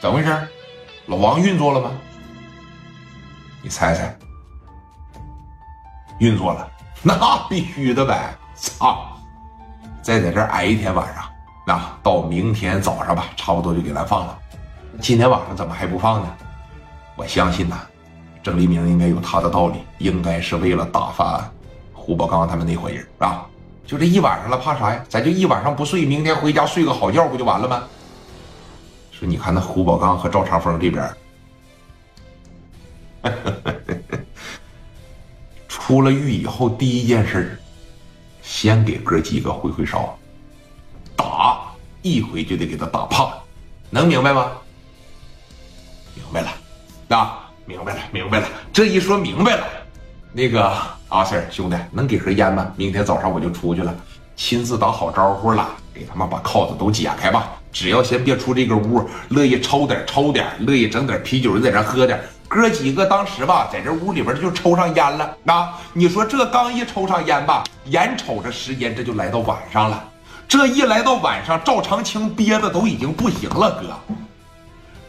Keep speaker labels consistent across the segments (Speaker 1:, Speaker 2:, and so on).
Speaker 1: 怎么回事？老王运作了吗？你猜猜，运作了，那必须的呗！操，再在这儿挨一天晚上，那到明天早上吧，差不多就给咱放了。今天晚上怎么还不放呢？我相信呐，郑黎明应该有他的道理，应该是为了打发胡宝刚他们那伙人啊。就这一晚上了，怕啥呀？咱就一晚上不睡，明天回家睡个好觉不就完了吗？说你看那胡宝刚和赵长风这边，出了狱以后第一件事先给哥几个挥挥手，打一回就得给他打怕，能明白吗？明白了，啊，明白了，明白了。这一说明白了，那个。阿 Sir 兄弟，能给盒烟吗？明天早上我就出去了，亲自打好招呼了，给他们把铐子都解开吧。只要先别出这个屋，乐意抽点抽点，乐意整点啤酒在这喝点。哥几个当时吧，在这屋里边就抽上烟了。那你说这刚一抽上烟吧，眼瞅着时间这就来到晚上了。这一来到晚上，赵长青憋的都已经不行了，哥，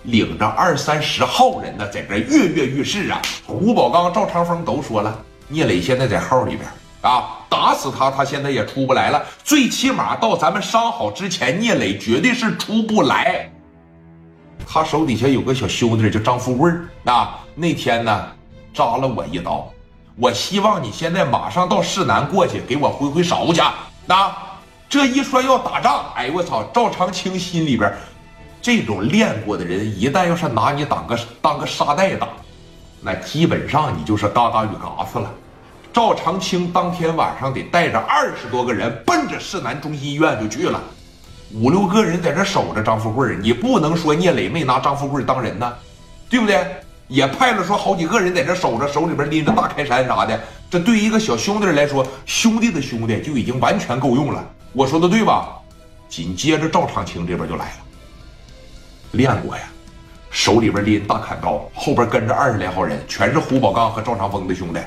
Speaker 1: 领着二三十号人呢，在这跃跃欲试啊。胡宝刚、赵长风都说了。聂磊现在在号里边啊，打死他，他现在也出不来了。最起码到咱们伤好之前，聂磊绝对是出不来。他手底下有个小兄弟叫张富贵啊，那天呢扎了我一刀。我希望你现在马上到市南过去给我挥挥手去。那这一说要打仗，哎我操！赵长青心里边，这种练过的人，一旦要是拿你当个当个沙袋打。那基本上你就是嘎嘎与嘎子了。赵长青当天晚上得带着二十多个人奔着市南中心医院就去了，五六个人在这守着张富贵你不能说聂磊没拿张富贵当人呢，对不对？也派了说好几个人在这守着，手里边拎着大开山啥的。这对于一个小兄弟来说，兄弟的兄弟就已经完全够用了。我说的对吧？紧接着赵长青这边就来了，练过呀。手里边拎大砍刀，后边跟着二十来号人，全是胡宝刚和赵长风的兄弟，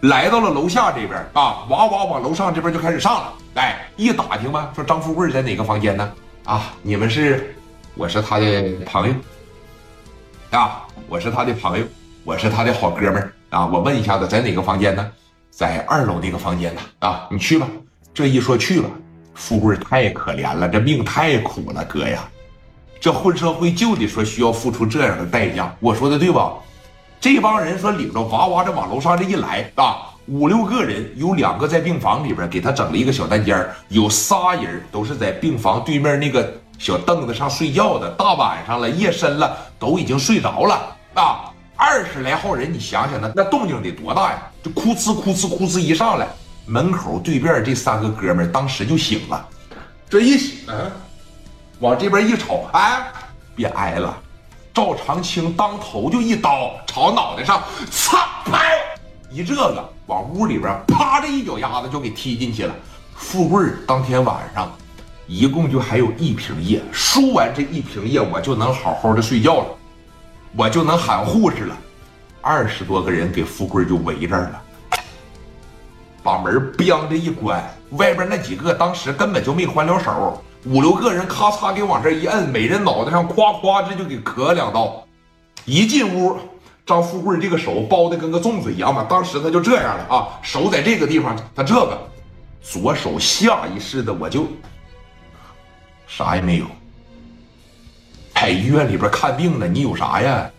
Speaker 1: 来到了楼下这边啊，哇哇往楼上这边就开始上了。哎，一打听吧，说张富贵在哪个房间呢？啊，你们是，我是他的朋友，啊，我是他的朋友，我是他的好哥们儿啊。我问一下子，在哪个房间呢？在二楼那个房间呢？啊，你去吧。这一说去吧，富贵太可怜了，这命太苦了，哥呀。这混社会就得说需要付出这样的代价，我说的对吧？这帮人说领着哇哇的往楼上这一来啊，五六个人，有两个在病房里边给他整了一个小单间有仨人都是在病房对面那个小凳子上睡觉的。大晚上了，夜深了，都已经睡着了啊。二十来号人，你想想那那动静得多大呀？就哭呲哭呲哭呲一上来，门口对面这三个哥们当时就醒了，这一醒。往这边一瞅，哎，别挨了！赵长青当头就一刀朝脑袋上，擦，拍一这个，往屋里边啪的一脚丫子就给踢进去了。富贵当天晚上一共就还有一瓶液，输完这一瓶液，我就能好好的睡觉了，我就能喊护士了。二十多个人给富贵就围这了，把门“梆”的一关，外边那几个当时根本就没还了手。五六个人咔嚓给往这一摁，每人脑袋上夸夸这就给磕两刀。一进屋，张富贵这个手包的跟个粽子一样嘛，当时他就这样了啊，手在这个地方，他这个左手下意识的我就啥也没有。在医院里边看病呢，你有啥呀？